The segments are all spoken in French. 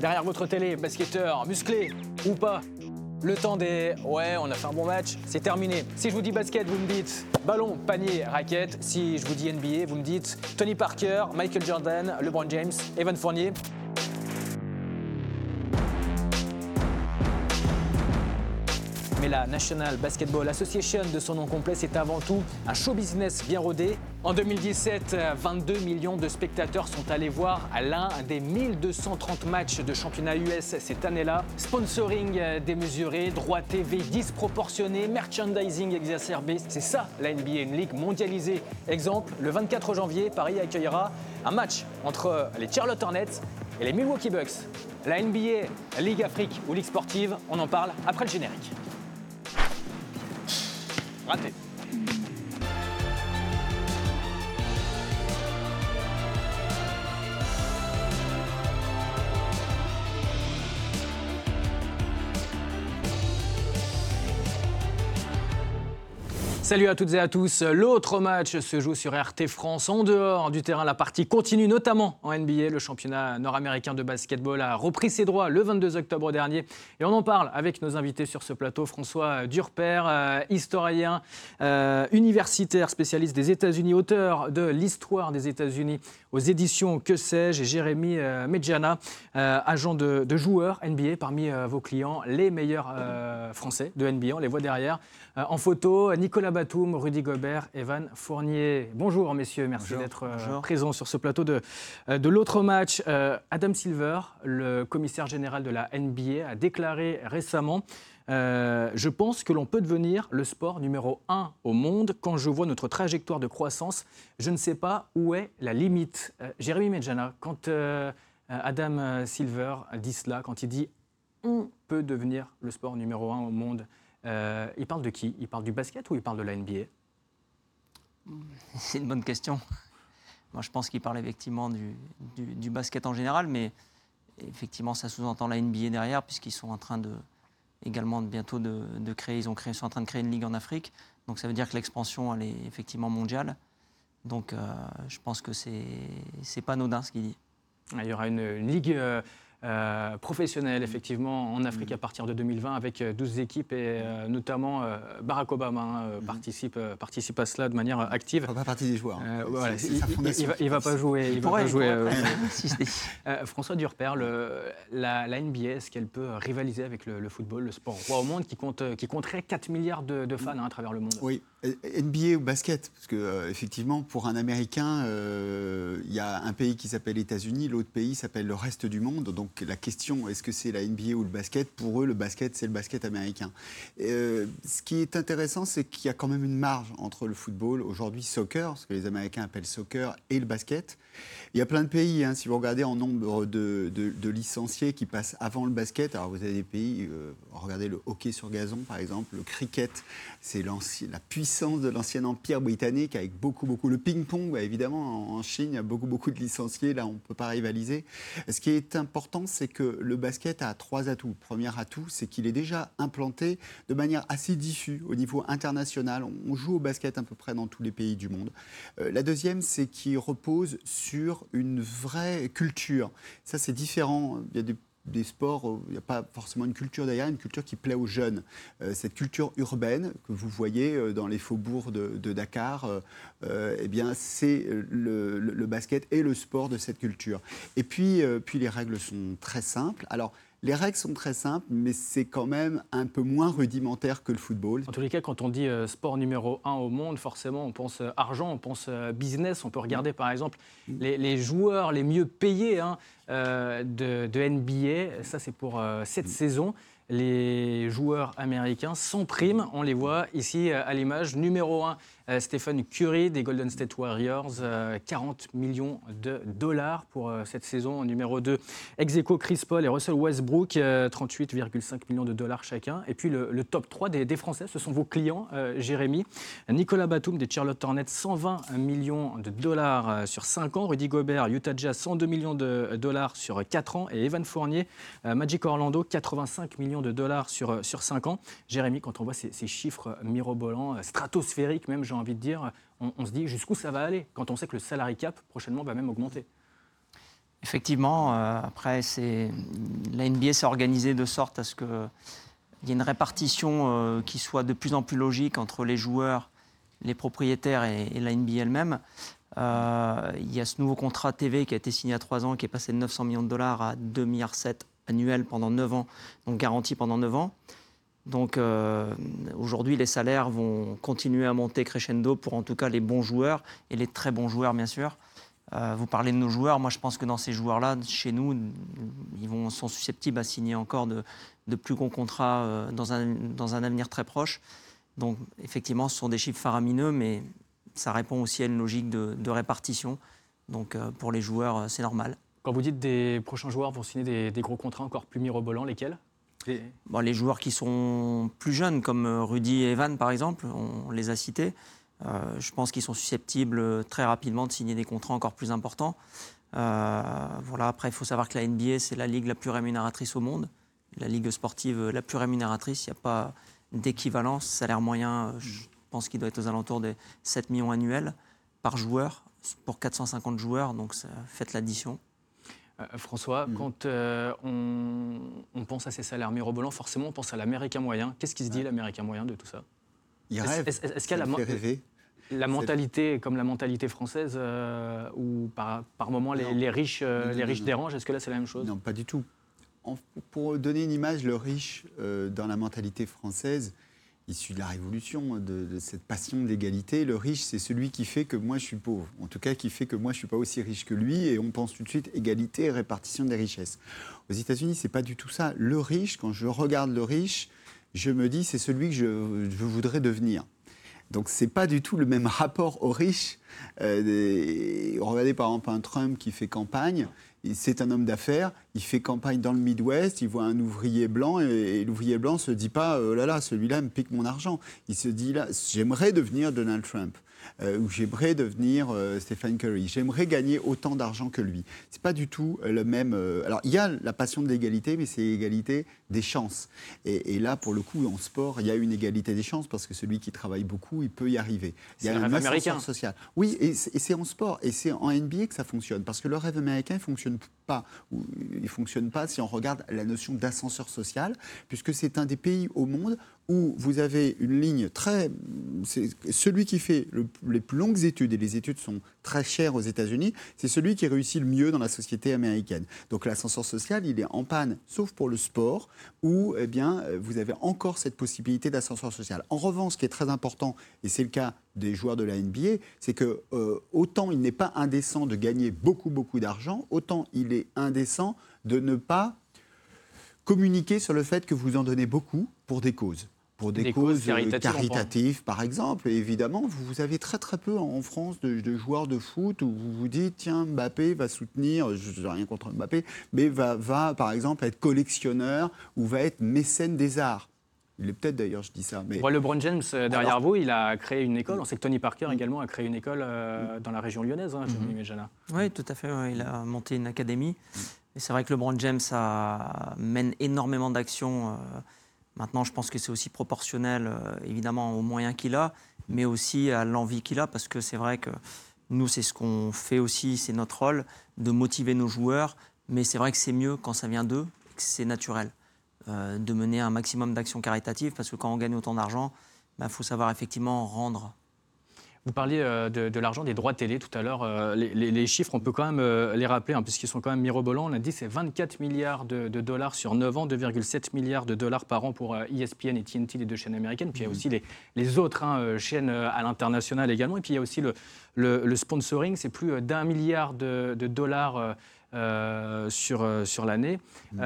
Derrière votre télé, basketteur, musclé ou pas, le temps des ouais, on a fait un bon match, c'est terminé. Si je vous dis basket, vous me dites ballon, panier, raquette. Si je vous dis NBA, vous me dites Tony Parker, Michael Jordan, LeBron James, Evan Fournier. La National Basketball Association, de son nom complet, c'est avant tout un show business bien rodé. En 2017, 22 millions de spectateurs sont allés voir l'un des 1230 matchs de championnat US cette année-là. Sponsoring démesuré, droit TV disproportionné, merchandising exacerbé. C'est ça la NBA, une ligue mondialisée. Exemple, le 24 janvier, Paris accueillera un match entre les Charlotte Hornets et les Milwaukee Bucks. La NBA, Ligue Afrique ou Ligue sportive, on en parle après le générique. gigante. Salut à toutes et à tous. L'autre match se joue sur RT France. En dehors du terrain, la partie continue, notamment en NBA. Le championnat nord-américain de basketball a repris ses droits le 22 octobre dernier. Et on en parle avec nos invités sur ce plateau. François Durper, euh, historien euh, universitaire, spécialiste des États-Unis, auteur de l'histoire des États-Unis aux éditions Que sais-je, et Jérémy euh, Medjana, agent de, de, joueurs NBA parmi vos clients, les meilleurs français de NBA. On les voit derrière. en photo, Nicolas Batum, Rudy Gobert, Evan Fournier. Bonjour messieurs, merci d'être euh, présents sur ce plateau de, euh, de l'autre match. Euh, Adam Silver, le commissaire général de la NBA, a déclaré récemment je pense que l'on peut devenir le sport numéro un au monde. Quand je vois notre trajectoire de croissance, je ne sais pas où est la limite. Jérémy Medjana, quand Adam Silver dit cela, quand il dit on peut devenir le sport numéro un au monde, euh, il parle de qui? Il parle du basket ou il parle de la NBA C'est une bonne question. Moi, je pense qu'il parle effectivement du, basket en général, mais effectivement, ça sous-entend la NBA derrière, puisqu'ils sont en train de également bientôt de, créer, ils ont créé, sont en train de créer une ligue en Afrique. Donc ça veut dire que l'expansion, elle est effectivement mondiale. Donc euh, je pense que c'est c'est pas anodin ce qu'il dit. Il y aura une, ligue. Euh, euh, professionnel, effectivement, en Afrique à partir de 2020, avec 12 euh, équipes et euh, notamment Barack Obama hein, participe, participe à cela de manière active. Il ne pas partie des joueurs. il ne va, pas jouer. Il, va pas jouer François Durper, la, NBA, est-ce qu'elle peut rivaliser avec le, football, le sport roi au monde, qui, compte, qui compterait 4 milliards de, fans hein, à travers le monde? Oui, NBA ou basket, parce que effectivement, pour un Américain, il y a un pays qui s'appelle États-Unis, l'autre pays s'appelle le reste du monde. Donc la question, est-ce que c'est la NBA ou le basket? Pour eux, le basket, c'est le basket américain. Euh, ce qui est intéressant, c'est qu'il y a quand même une marge entre le football, aujourd'hui soccer, ce que les Américains appellent soccer, et le basket. Il y a plein de pays, hein, si vous regardez en nombre de, licenciés qui passent avant le basket, alors vous avez des pays, euh, regardez le hockey sur gazon par exemple, le cricket, c'est la puissance de l'ancien empire britannique avec beaucoup, beaucoup, le ping-pong, évidemment, en, Chine, il y a beaucoup, beaucoup de licenciés, là on ne peut pas rivaliser. Ce qui est important, c'est que le basket a trois atouts. Premier atout, c'est qu'il est déjà implanté de manière assez diffuse au niveau international. On joue au basket à peu près dans tous les pays du monde. Euh, la deuxième, c'est qu'il repose sur une vraie culture. Ça, c'est différent. Il y a des sports, il n'y a pas forcément une culture derrière, une culture qui plaît aux jeunes. Euh, cette culture urbaine que vous voyez euh, dans les faubourgs de, Dakar, eh bien, c'est le, le, basket et le sport de cette culture. Et puis, puis les règles sont très simples. Alors, les règles sont très simples, mais c'est quand même un peu moins rudimentaire que le football. En tous les cas, quand on dit euh, sport numéro un au monde, forcément, on pense euh, argent, on pense euh, business. On peut regarder, par exemple, mm. les, joueurs les mieux payés hein, de, NBA. Ça, c'est pour cette mm. saison les joueurs américains sans prime. On les voit ici à l'image. Numéro 1, euh, Stephen Curry des Golden State Warriors, 40 euh, millions de dollars pour euh, cette saison. Numéro 2, Execo Chris Paul et Russell Westbrook, 38,5 millions de dollars chacun. Et puis le, top 3 des, Français, ce sont vos clients, Jérémy. Nicolas Batum des Charlotte Hornets, 120 millions de dollars sur 5 ans. Rudy Gobert, Utah Jazz, 102 millions de dollars sur 4 ans. Et Evan Fournier, Magic Orlando, 85 millions de dollars sur, sur 5 ans. Jérémy, quand on voit ces, chiffres mirobolants, stratosphériques même, j'ai envie de dire, on, se dit jusqu'où ça va aller quand on sait que le salary cap prochainement va même augmenter. Effectivement, après, la NBA s'est organisée de sorte à ce qu'il y ait une répartition qui soit de plus en plus logique entre les joueurs, les propriétaires et, et la NBA elle-même. Euh, il y a ce nouveau contrat TV qui a été signé à 3 ans, qui est passé de 900 millions de dollars à 2,7 milliards annuels pendant 9 ans, donc garanti pendant 9 ans. Donc euh, aujourd'hui, les salaires vont continuer à monter crescendo pour en tout cas les bons joueurs et les très bons joueurs, bien sûr. Euh, vous parlez de nos joueurs. Moi, je pense que dans ces joueurs-là, chez nous, ils sont susceptibles à signer encore de, plus gros contrats dans, un, dans un avenir très proche. Donc, effectivement, ce sont des chiffres faramineux, mais ça répond aussi à une logique de, répartition. Donc euh, pour les joueurs, euh, c'est normal. Quand vous dites des prochains joueurs vont signer des, gros contrats encore plus mirobolants, lesquels? Les... les joueurs qui sont plus jeunes, comme euh, Rudy et Evan par exemple, on les a cités. je pense qu'ils sont susceptibles très rapidement de signer des contrats encore plus importants. voilà. Après, il faut savoir que la NBA, c'est la ligue la plus rémunératrice au monde, la ligue sportive la plus rémunératrice. Il n'y a pas d'équivalence salaire moyen. Je pense qu'il doit être aux alentours des 7 millions annuels par joueur pour 450 joueurs, donc faites l'addition. Euh, François, mm. quand euh, on, pense à ces salaires mirobolants, forcément on pense à l'américain moyen. Qu'est-ce qui se dit l'américain moyen de tout ça? Il rêve. Est-ce qu'il y a la, la mentalité comme la mentalité française euh, où par, par moment les, riches, les riches dérangent? Est-ce que là c'est la même chose? Non, pas du tout. pour donner une image, le riche dans la mentalité française, issu de la Révolution, de, cette passion d'égalité. Le riche, c'est celui qui fait que moi je suis pauvre. En tout cas, qui fait que moi je ne suis pas aussi riche que lui. Et on pense tout de suite égalité répartition des richesses. Aux États-Unis, c'est pas du tout ça. Le riche, quand je regarde le riche, je me dis c'est celui que je, je voudrais devenir. Donc c'est pas du tout le même rapport aux riches. Euh, regardez par exemple un Trump qui fait campagne c'est un homme d'affaires, il fait campagne dans le Midwest, il voit un ouvrier blanc et, l'ouvrier blanc se dit pas oh là là, celui-là me pique mon argent. Il se dit là, j'aimerais devenir Donald Trump. Euh, ou j'aimerais devenir euh, Stephen Curry, j'aimerais gagner autant d'argent que lui. C'est pas du tout euh, le même. alors il y a la passion de l'égalité, mais c'est l'égalité des chances. Et, là, pour le coup, en sport, il y a une égalité des chances parce que celui qui travaille beaucoup, il peut y arriver. Il y a un américain social. Oui, et c'est en sport et c'est en NBA que ça fonctionne parce que le rêve américain ne fonctionne pas. Il fonctionne pas si on regarde la notion d'ascenseur social, puisque c'est un des pays au monde où vous avez une ligne très... Celui qui fait les plus longues études, et les études sont très chères aux États-Unis, c'est celui qui réussit le mieux dans la société américaine. Donc l'ascenseur social, il est en panne, sauf pour le sport, où eh bien, vous avez encore cette possibilité d'ascenseur social. En revanche, ce qui est très important, et c'est le cas des joueurs de la NBA, c'est que euh, autant il n'est pas indécent de gagner beaucoup, beaucoup d'argent, autant il est indécent de ne pas communiquer sur le fait que vous en donnez beaucoup pour des causes pour des, causes, caritatives, par exemple. Et évidemment, vous avez très très peu en France de, joueurs de foot où vous vous dites, tiens, Mbappé va soutenir, je n'ai rien contre Mbappé, mais va, va par exemple être collectionneur ou va être mécène des arts. Il est peut-être d'ailleurs, je dis ça. Mais... Le LeBron James, euh, derrière vous, il a créé une école. On sait que Tony Parker également a créé une école euh, dans la région lyonnaise, hein, mm Oui, tout à fait. Il a monté une académie. Et c'est vrai que LeBron James a, mène énormément d'actions. Euh, Maintenant, je pense que c'est aussi proportionnel, euh, évidemment, aux moyens qu'il a, mais aussi à l'envie qu'il a, parce que c'est vrai que nous, c'est ce qu'on fait aussi, c'est notre rôle, de motiver nos joueurs, mais c'est vrai que c'est mieux quand ça vient d'eux, que c'est naturel, euh, de mener un maximum d'actions caritatives, parce que quand on gagne autant d'argent, il bah, faut savoir effectivement rendre vous parliez euh, de, l'argent des droits télé tout à l'heure. Euh, les, chiffres, on peut quand même euh, les rappeler, hein, puisqu'ils sont quand même mirobolants. On a dit c'est 24 milliards de, dollars sur 9 ans, 2,7 milliards de dollars par an pour ESPN et TNT, les deux chaînes américaines. Puis il y a mmh. aussi les, autres hein, chaînes à l'international également. Et puis il y a aussi le, sponsoring, c'est plus d'un milliard de, dollars sur, sur l'année. Mmh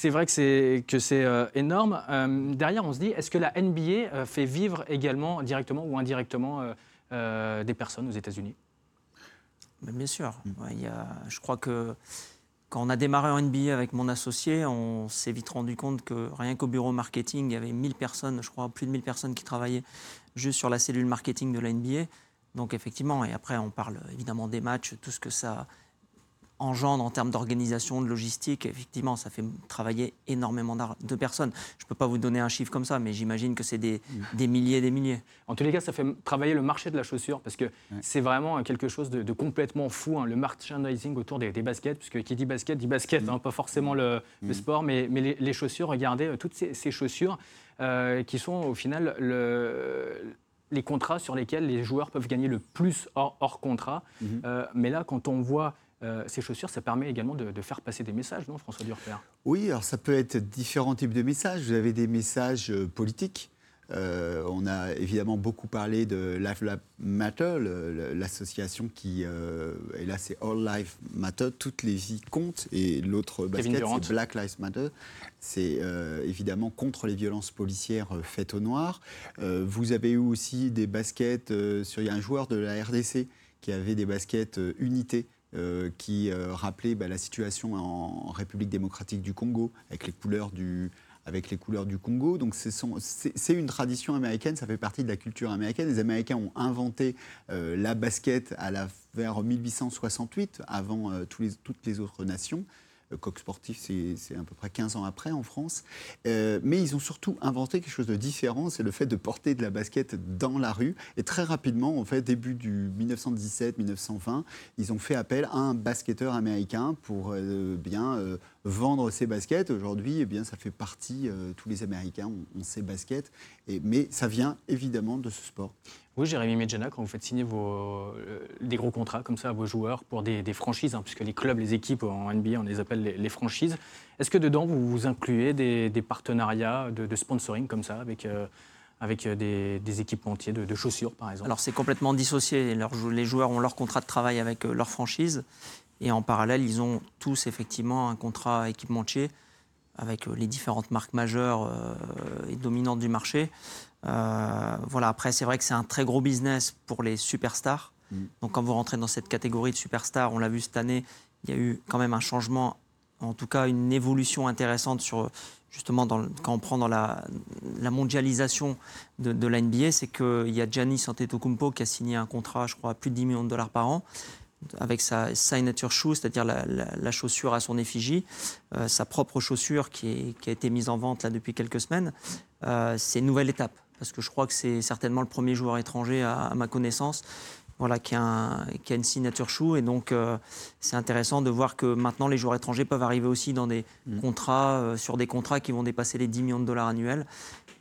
c'est vrai que c'est, euh, énorme. Euh, derrière, on se dit, est-ce que la NBA euh, fait vivre également, directement ou indirectement, des personnes aux États-Unis? Bien sûr. Y a, je crois que quand on a démarré en NBA avec mon associé, on s'est vite rendu compte que rien qu'au bureau marketing, il y avait 1000 personnes, je crois plus de 1000 personnes qui travaillaient juste sur la cellule marketing de la NBA. Donc effectivement, et après on parle évidemment des matchs, tout ce que ça engendre en termes d'organisation, de logistique, effectivement, ça fait travailler énormément de personnes. Je ne peux pas vous donner un chiffre comme ça, mais j'imagine que c'est des, des, milliers et des milliers. En tous les cas, ça fait travailler le marché de la chaussure, parce que c'est vraiment quelque chose de, complètement fou, hein, le merchandising autour des, baskets, puisque qui dit basket dit basket, hein, pas forcément le, sport, mais, mais les, chaussures, regardez, euh, toutes ces, chaussures euh, qui sont au final le les contrats sur lesquels les joueurs peuvent gagner le plus hors, contrat. Mhm. Euh, mais là, quand on voit euh, ces chaussures, ça permet également de, faire passer des messages, non, François Durper? Oui, alors ça peut être différents types de messages. Vous avez des messages euh, politiques euh, on a évidemment beaucoup parlé de Life Matter, l'association qui, euh, et là c'est All Life Matter, toutes les vies comptent, et l'autre basket c'est Black Lives Matter, c'est euh, évidemment contre les violences policières faites au noir. vous avez eu aussi des baskets, sur, il y a un joueur de la RDC qui avait des baskets unité. Qui rappelait bah, la situation en République démocratique du Congo, avec les couleurs du, avec les couleurs du Congo. Donc c'est une tradition américaine, ça fait partie de la culture américaine. Les Américains ont inventé euh, la basket à vers 1868, avant euh, toutes les autres nations. Euh, Coq Sportif, c'est à peu près 15 ans après en France. mais ils ont surtout inventé quelque chose de différent, c'est le fait de porter de la basket dans la rue. Et très rapidement, en fait, début du 1917-1920, ils ont fait appel à un basketteur américain pour bien vendre ses baskets. Aujourd'hui, eh bien, ça fait partie, euh, tous les Américains ont, ces baskets, et, mais ça vient évidemment de ce sport. Oui, Jérémy Medjana, quand vous faites signer euh, des gros contrats comme ça à vos joueurs pour des, franchises, hein, puisque les clubs, les équipes en NBA, on les appelle les, franchises, est-ce que dedans vous, vous incluez des, partenariats de, sponsoring comme ça avec euh, avec des, des, équipementiers de, chaussures, par exemple? Alors, c'est complètement dissocié. les joueurs ont leur contrat de travail avec leur franchise. Et en parallèle, ils ont tous effectivement un contrat équipementier avec euh, les différentes marques majeures euh, et dominantes du marché. Euh, voilà, après, c'est vrai que c'est un très gros business pour les superstars. Mm. Donc, quand vous rentrez dans cette catégorie de superstars, on l'a vu cette année, il y a eu quand même un changement, en tout cas une évolution intéressante sur justement dans, quand on prend dans la, la mondialisation de, de la NBA, c'est qu'il y a Giannis Antetokounmpo qui a signé un contrat, je crois, à plus de 10 millions de dollars par an avec sa signature shoe, c'est-à-dire la, chaussure à son effigie, euh, sa propre chaussure qui, a été mise en vente là depuis quelques semaines. Euh, c'est une nouvelle étape, parce que je crois que c'est certainement le premier joueur étranger à, ma connaissance voilà, qui, a une signature shoe. Et donc, euh, c'est intéressant de voir que maintenant, les joueurs étrangers peuvent arriver aussi dans des mmh. contrats, sur des contrats qui vont dépasser les 10 millions de dollars annuels.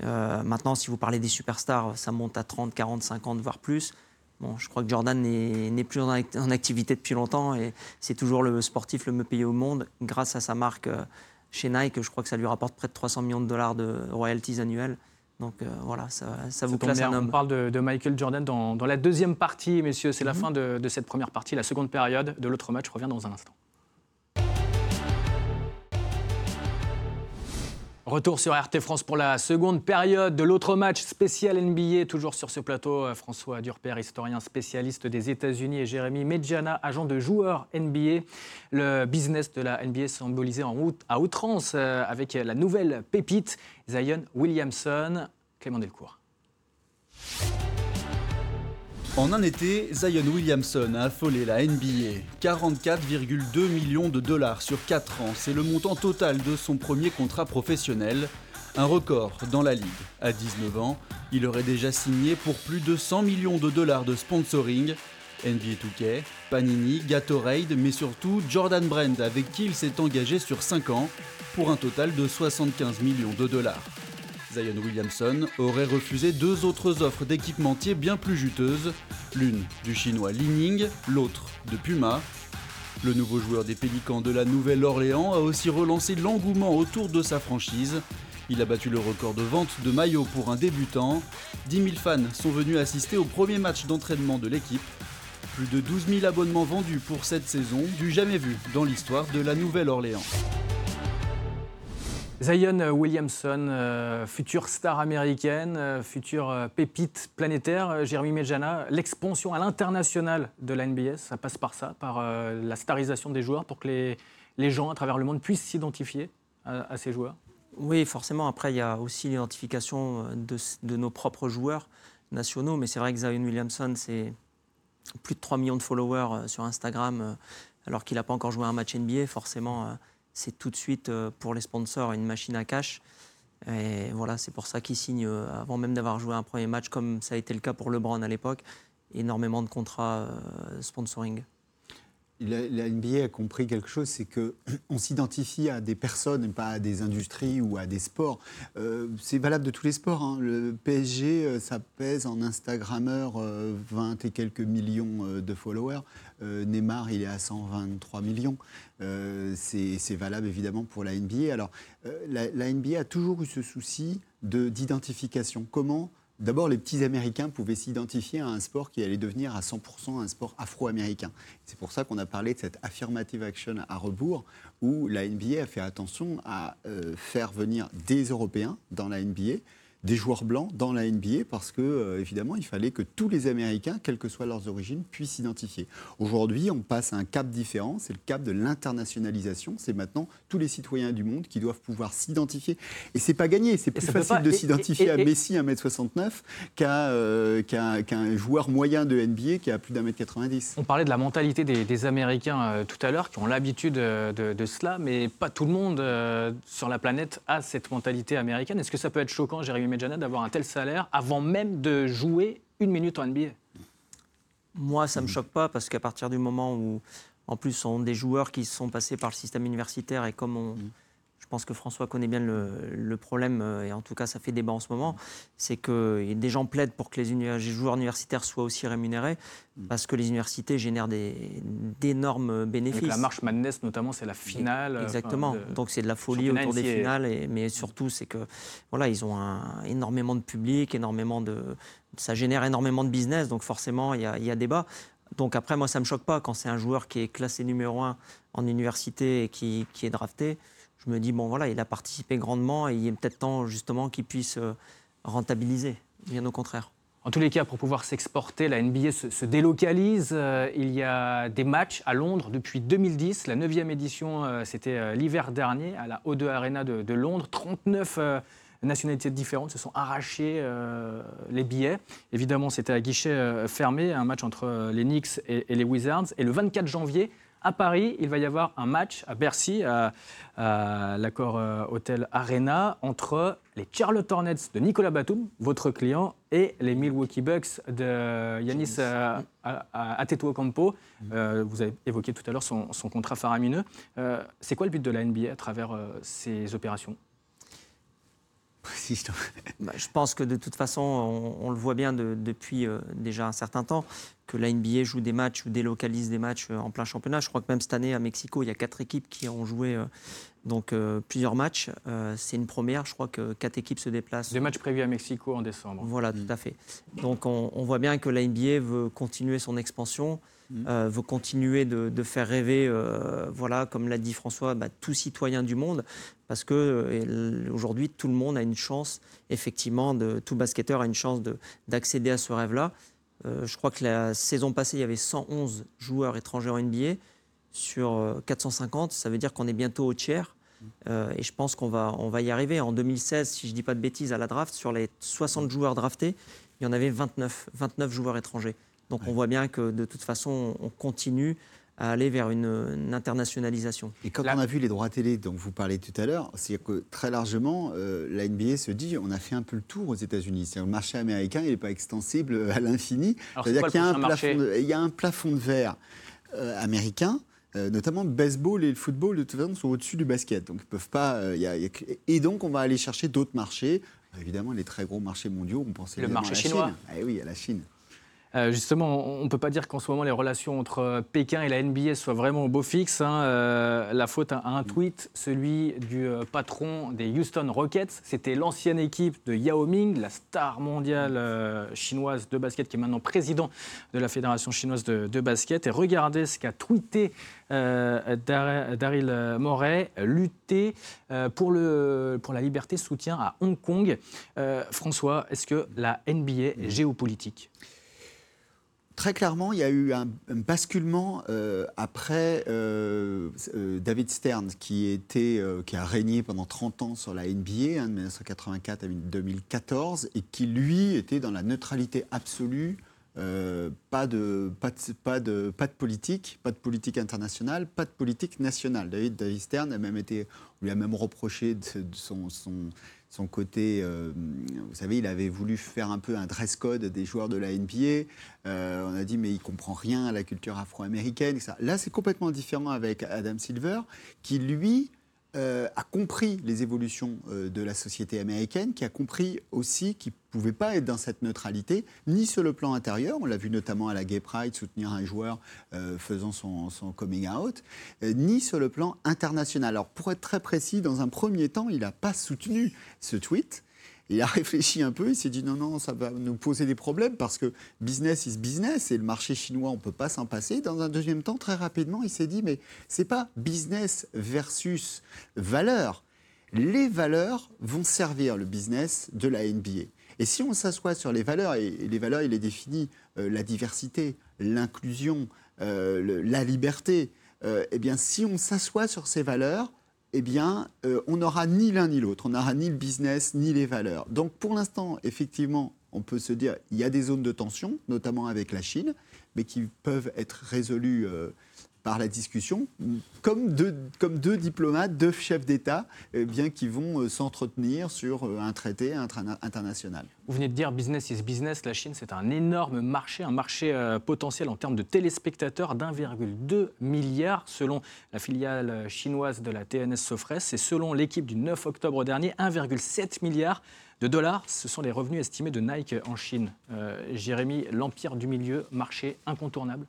maintenant, si vous parlez des superstars, ça monte à 30, 40, 50, voire plus. Bon, je crois que Jordan n'est plus en, activité depuis longtemps et c'est toujours le sportif le mieux payé au monde grâce à sa marque euh, chez Nike. Je crois que ça lui rapporte près de 300 millions de dollars de royalties annuelles. Donc euh, voilà, ça, vous classe un homme. On parle de, Michael Jordan dans, la deuxième partie, messieurs. C'est la mhm. fin de, de cette première partie. La seconde période de l'autre match revient dans un instant. Retour sur RT France pour la seconde période de l'autre match spécial NBA. Toujours sur ce plateau, euh, François Durper, historien spécialiste des États-Unis, et Jérémy Medjana, agent de joueur NBA. Le business de la NBA symbolisé en à outrance euh, avec la nouvelle pépite, Zion Williamson. Clément Delcourt. En un été, Zion Williamson a affolé la NBA. 44,2 millions de dollars sur 4 ans, c'est le montant total de son premier contrat professionnel. Un record dans la ligue. À 19 ans, il aurait déjà signé pour plus de 100 millions de dollars de sponsoring. NBA 2K, Panini, Gatorade, mais surtout Jordan Brand avec qui il s'est engagé sur 5 ans pour un total de 75 millions de dollars. Zion Williamson aurait refusé deux autres offres d'équipementiers bien plus juteuses, l'une du chinois Li Ning, l'autre de Puma. Le nouveau joueur des Pélicans de la Nouvelle-Orléans a aussi relancé l'engouement autour de sa franchise. Il a battu le record de vente de maillots pour un débutant. 10 000 fans sont venus assister au premier match d'entraînement de l'équipe. Plus de 12 000 abonnements vendus pour cette saison, du jamais vu dans l'histoire de la Nouvelle-Orléans. Zion Williamson, euh, future star américaine, euh, future euh, pépite planétaire, Jérémy Medjana, l'expansion à l'international de la NBA, ça passe par ça, par la starisation des joueurs pour que les, les, gens à travers le monde puissent s'identifier à, ces joueurs Oui, forcément. Après, il y a aussi l'identification de, de, nos propres joueurs nationaux, mais c'est vrai que Zion Williamson, c'est plus de 3 millions de followers sur Instagram alors qu'il n'a pas encore joué un match NBA. Forcément, c'est tout de suite pour les sponsors une machine à cash. Et voilà, c'est pour ça qu'il signe, avant même d'avoir joué un premier match, comme ça a été le cas pour LeBron à l'époque, énormément de contrats sponsoring la, NBA a compris quelque chose, c'est qu'on s'identifie à des personnes et pas à des industries ou à des sports. Euh, c'est valable de tous les sports. Hein. Le PSG, euh, ça pèse en Instagrammeur 20 euh, et quelques millions de followers. Neymar, il est à 123 millions. c'est valable évidemment pour la NBA. Alors, la, la, NBA a toujours eu ce souci d'identification. Comment D'abord, les petits Américains pouvaient s'identifier à un sport qui allait devenir à 100% un sport afro-américain. C'est pour ça qu'on a parlé de cette affirmative action à rebours, où la NBA a fait attention à euh, faire venir des Européens dans la NBA, des joueurs blancs dans la NBA parce que, euh, évidemment, il fallait que tous les Américains, quelles que soient leurs origines, puissent s'identifier. Aujourd'hui, on passe à un cap différent, c'est le cap de l'internationalisation. C'est maintenant tous les citoyens du monde qui doivent pouvoir s'identifier. Et c'est pas gagné, c'est plus facile de s'identifier à Messi 1m69 euh, qu'à qu'un joueur moyen de NBA qui a plus d'un mètre 90. On parlait de la mentalité des, Américains euh, tout à l'heure, qui ont l'habitude de, de, cela, mais pas tout le monde sur la planète a cette mentalité américaine. Est-ce que ça peut être choquant, Jérémy Medjana d'avoir un tel salaire avant même de jouer une minute en NBA Moi, ça ne me choque pas parce qu'à partir du moment où, en plus, on sont des joueurs qui sont passés par le système universitaire et comme on, mm. Je pense que François connaît bien le, problème, euh, et en tout cas ça fait débat en ce moment, c'est que des gens plaident pour que les, joueurs universitaires soient aussi rémunérés, mm. parce que les universités génèrent d'énormes bénéfices. la marche Madness notamment, c'est la finale. Exactement, donc c'est de la folie autour des finales, mais surtout c'est que voilà, ils ont énormément de public, énormément de, ça génère énormément de business, donc forcément il y a, y a débat. Donc après, moi, ça ne me choque pas quand c'est un joueur qui est classé numéro un en université et qui, qui est drafté je me dis, bon voilà, il a participé grandement et il est peut-être temps justement qu'il puisse euh, rentabiliser, bien au contraire. En tous les cas, pour pouvoir s'exporter, la NBA se, délocalise. Euh, il y a des matchs à Londres depuis 2010. La 9e édition, euh, c'était l'hiver dernier à la O2 Arena de, Londres. 39 nationalités différentes se sont arrachées les billets. Évidemment, c'était à guichet fermé, un match entre les Knicks et les Wizards. Et le 24 janvier, à Paris, il va y avoir un match à Bercy, à, l'accord euh, Hotel Arena, entre les Charlotte Hornets de Nicolas Batum, votre client, et les Milwaukee Bucks de Yanis euh, Antetokounmpo. Euh, vous avez évoqué tout à l'heure son, contrat faramineux. C'est quoi le but de la NBA à travers ces opérations? bah, je pense que de toute façon, on, le voit bien depuis déjà un certain temps, que la NBA joue des matchs ou délocalise des matchs euh, en plein championnat. Je crois que même cette année à Mexico, il y a quatre équipes qui ont joué euh, donc euh, plusieurs matchs. c'est une première. Je crois que quatre équipes se déplacent. Des matchs prévus à Mexico en décembre. Voilà, tout à fait. Donc on, voit bien que la NBA veut continuer son expansion, mm. veut continuer de, faire rêver, voilà, comme l'a dit François, bah, tout citoyen du monde, parce que aujourd'hui tout le monde a une chance, effectivement, de, tout basketteur a une chance d'accéder à ce rêve-là. Euh, je crois que la saison passée, il y avait 111 joueurs étrangers en NBA sur 450. Euh, Ça veut dire qu'on est bientôt au tiers. Euh, et je pense qu'on va, on va y arriver. En 2016, si je ne dis pas de bêtises, à la draft, sur les 60 joueurs draftés, il y en avait 29, 29 joueurs étrangers. Donc on voit bien que de toute façon, on continue à aller vers une, internationalisation. Et quand on a vu les droits télé dont vous parlez tout à l'heure, c'est que très largement, euh, la NBA se dit on a fait un peu le tour aux États-Unis. Le marché américain, il n'est pas extensible à l'infini. C'est-à-dire qu'il y, y, a un plafond de verre euh, américain. Euh, notamment le baseball et le football de toute façon sont au-dessus du basket, donc ils peuvent pas. et donc on va aller chercher d'autres marchés, évidemment les très gros marchés mondiaux. On pensait le marché chinois. Eh oui, à la Chine. Euh, justement, on ne peut pas dire qu'en ce moment les relations entre euh, Pékin et la NBA soient vraiment au beau fixe. Hein. Euh, la faute à un tweet, celui du patron des Houston Rockets. C'était l'ancienne équipe de Yao Ming, la star mondiale chinoise de basket, qui est maintenant président de la Fédération chinoise de, basket. Et regardez ce qu'a tweeté Daryl Morey, lutter pour, le, pour la liberté, soutien à Hong Kong. François, est-ce que la NBA est géopolitique? Très clairement, il y a eu un, basculement euh, après euh, euh, David Stern, qui, était, qui a régné pendant 30 ans sur la NBA, hein, de 1984 à 2014, et qui, lui, était dans la neutralité absolue pas, de, pas, de, politique, pas de politique internationale, pas de politique nationale. David, David Stern a même été, lui a même reproché de, son, son, côté, euh, vous savez, il avait voulu faire un peu un dress code des joueurs de la NBA. Euh, on a dit mais il comprend rien à la culture afro-américaine. Là, c'est complètement différent avec Adam Silver, qui lui euh, a compris les évolutions euh, de la société américaine, qui a compris aussi qu'il ne pouvait pas être dans cette neutralité, ni sur le plan intérieur, on l'a vu notamment à la Gay Pride soutenir un joueur euh, faisant son, son, coming out, ni sur le plan international. Alors pour être très précis, dans un premier temps, il n'a pas soutenu ce tweet, il a réfléchi un peu, il s'est dit non, non, ça va nous poser des problèmes parce que business is business et le marché chinois, on ne peut pas s'en passer. Dans un deuxième temps, très rapidement, il s'est dit mais c'est pas business versus valeur. Les valeurs vont servir le business de la NBA. Et si on s'assoit sur les valeurs, et les valeurs, il est défini euh, la diversité, l'inclusion, euh, la liberté, euh, eh bien, si on s'assoit sur ces valeurs, eh bien, euh, on n'aura ni l'un ni l'autre. On n'aura ni le business, ni les valeurs. Donc, pour l'instant, effectivement, on peut se dire il y a des zones de tension, notamment avec la Chine, mais qui peuvent être résolues euh, par la discussion, comme deux, diplomates, deux chefs d'État, eh bien, qui vont euh, s'entretenir sur euh, un traité international. Vous venez de dire business is business. La Chine, c'est un énorme marché, un marché euh, potentiel en termes de téléspectateurs d'1,2 milliard selon la filiale chinoise de la TNS Sofres. Et selon l'équipe du 9 octobre dernier, 1,7 milliard de dollars. Ce sont les revenus estimés de Nike en Chine. Jérémy, l'empire du milieu, marché incontournable?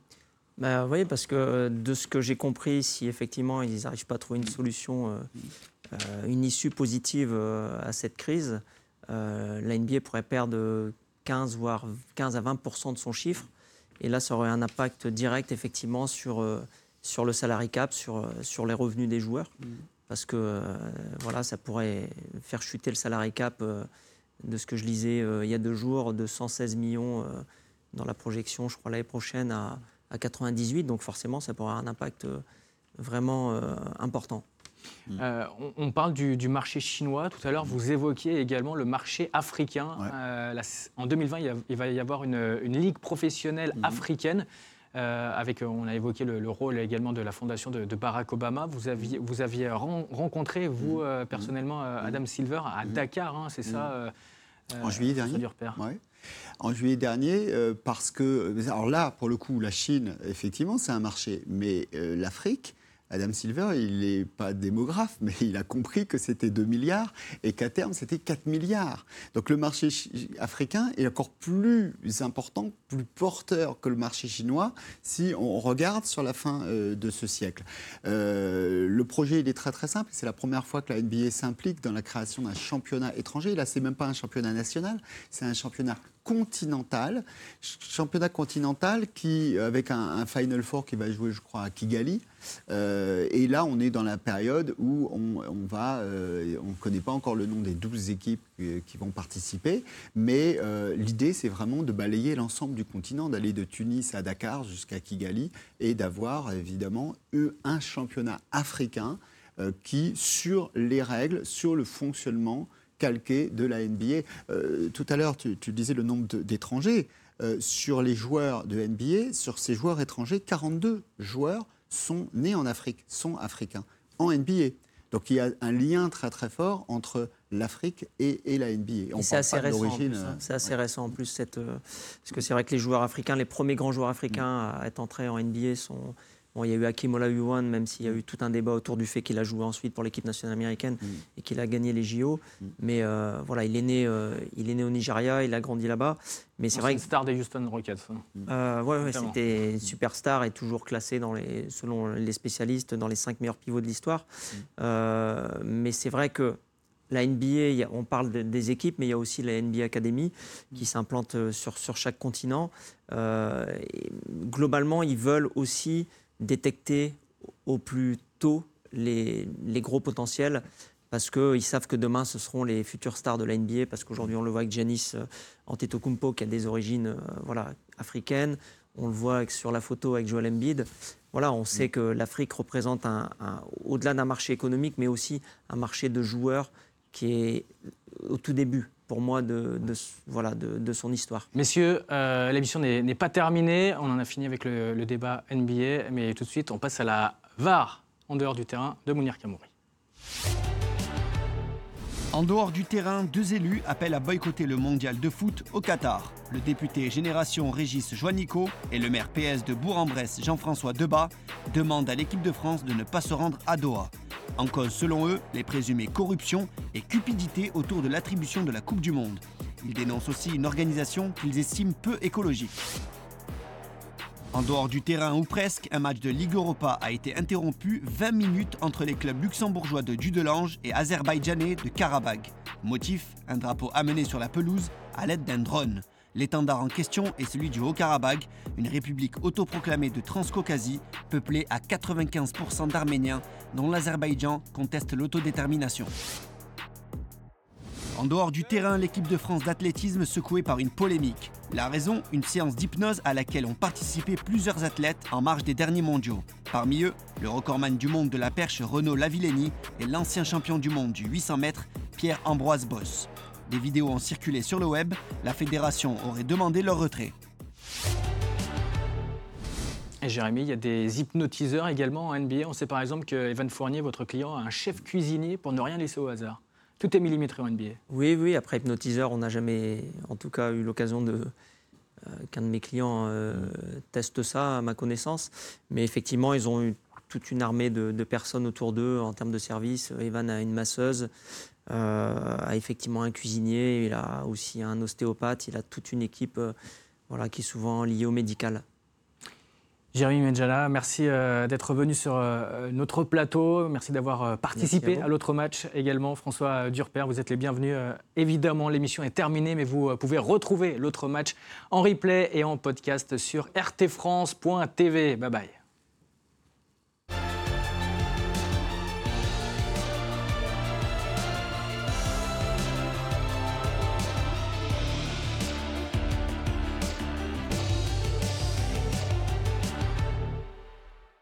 Bah, oui, parce que euh, de ce que j'ai compris, si effectivement ils n'arrivent pas à trouver une solution, euh, euh, une issue positive à cette crise, la NBA pourrait perdre 15, voire 15 à 20 de son chiffre. Et là, ça aurait un impact direct effectivement sur, sur le salary cap, sur, sur les revenus des joueurs. Mm. Parce que voilà, ça pourrait faire chuter le salary cap de ce que je lisais il y a deux jours, de 116 millions dans la projection, je crois, l'année prochaine à à 98, donc forcément, ça pourra avoir un impact euh, vraiment euh, important. Euh, on, parle du, marché chinois. Tout à l'heure, vous évoquiez également le marché africain. en 2020, il, va y avoir une, ligue professionnelle mhm. africaine. avec, on a évoqué le, rôle également de la fondation de, Barack Obama. Vous aviez, vous aviez rencontré, vous, mhm. personnellement, Adam Silver à. Dakar, hein, c'est ça En juillet dernier. En juillet dernier, euh, parce que, alors là, pour le coup, la Chine, effectivement, c'est un marché, mais euh, l'Afrique, Adam Silver, il n'est pas démographe, mais il a compris que c'était 2 milliards et qu'à terme, c'était 4 milliards. Donc le marché africain est encore plus important, plus porteur que le marché chinois si on regarde sur la fin euh, de ce siècle. Euh, le projet, il est très très simple. C'est la première fois que la NBA s'implique dans la création d'un championnat étranger. Là, c'est même pas un championnat national, c'est un championnat continental, championnat continental qui, avec un, Final Four qui va jouer, je crois, à Kigali. Euh, et là, on est dans la période où on, va, euh, on ne connaît pas encore le nom des 12 équipes qui vont participer, mais euh, l'idée, c'est vraiment de balayer l'ensemble du continent, d'aller de Tunis à Dakar jusqu'à Kigali et d'avoir évidemment un championnat africain qui, sur les règles, sur le fonctionnement, calqué de la NBA. Tout à l'heure, tu, disais le nombre d'étrangers. Sur les joueurs de NBA, sur ces joueurs étrangers, 42 joueurs sont nés en Afrique, sont africains, en NBA. Donc il y a un lien très très fort entre l'Afrique et, la NBA. C'est assez, récent, hein. c'est assez récent en plus, cette, euh, parce que c'est vrai que les joueurs africains, les premiers grands joueurs africains à être entrés en NBA sont, Bon, il y a eu Hakim Olajuwon, même s'il y a eu tout un débat autour du fait qu'il a joué ensuite pour l'équipe nationale américaine mm. et qu'il a gagné les JO. Mm. Mais euh, voilà, il est, né, euh, il est né au Nigeria, il a grandi là-bas. Mais c'est vrai. Une star des Houston Rockets. Hein. Euh, ouais, c'était une superstar et toujours classé dans les, selon les spécialistes dans les cinq meilleurs pivots de l'histoire. Mm. mais c'est vrai que la NBA, on parle des équipes, mais il y a aussi la NBA Academy qui s'implante sur, sur chaque continent. globalement, ils veulent aussi détecter au plus tôt les, gros potentiels parce qu'ils savent que demain, ce seront les futurs stars de la NBA, parce qu'aujourd'hui, on le voit avec Giannis euh, Antetokounmpo, qui a des origines euh, voilà, africaines. On le voit sur la photo avec Joel Embiid. Voilà, on sait que l'Afrique représente, un, au-delà d'un marché économique, mais aussi un marché de joueurs qui est au tout début pour moi de, voilà, de, son histoire. Messieurs, euh, l'émission n'est pas terminée. On en a fini avec le, le, débat NBA. Mais tout de suite, on passe à la VAR en dehors du terrain de Mounir Kamouri. En dehors du terrain, deux élus appellent à boycotter le mondial de foot au Qatar. Le député Génération Régis Joannico et le maire PS de Bourg-en-Bresse Jean-François Debat demandent à l'équipe de France de ne pas se rendre à Doha. En cause, selon eux, les présumées corruption et cupidité autour de l'attribution de la Coupe du Monde. Ils dénoncent aussi une organisation qu'ils estiment peu écologique. En dehors du terrain ou presque, un match de Ligue Europa a été interrompu 20 minutes entre les clubs luxembourgeois de Dudelange et azerbaïdjanais de Karabagh. Motif un drapeau amené sur la pelouse à l'aide d'un drone. L'étendard en question est celui du Haut-Karabagh, une république autoproclamée de Transcaucasie, peuplée à 95% d'Arméniens, dont l'Azerbaïdjan conteste l'autodétermination. En dehors du terrain, l'équipe de France d'athlétisme secouée par une polémique. La raison, une séance d'hypnose à laquelle ont participé plusieurs athlètes en marge des derniers mondiaux. Parmi eux, le recordman du monde de la perche Renaud Lavillenie et l'ancien champion du monde du 800 mètres Pierre-Ambroise Boss. Des vidéos ont circulé sur le web, la fédération aurait demandé leur retrait. Et Jérémy, il y a des hypnotiseurs également en NBA. On sait par exemple que Evan Fournier, votre client, a un chef cuisinier pour ne rien laisser au hasard. Tout est millimétré en NBA. Oui, oui. Après hypnotiseur, on n'a jamais, en tout cas, eu l'occasion de euh, qu'un de mes clients euh, teste ça, à ma connaissance. Mais effectivement, ils ont eu toute une armée de, personnes autour d'eux en termes de service. Evan a une masseuse, euh, a effectivement un cuisinier, il a aussi un ostéopathe, il a toute une équipe voilà, qui est souvent liée au médical. Jérémy Medjala, merci euh, d'être venu sur euh, notre plateau. Merci d'avoir euh, participé à, l'autre match également. François Durper, vous êtes les bienvenus. évidemment, l'émission est terminée, mais vous pouvez retrouver l'autre match en replay et en podcast sur rtfrance.tv. Bye bye.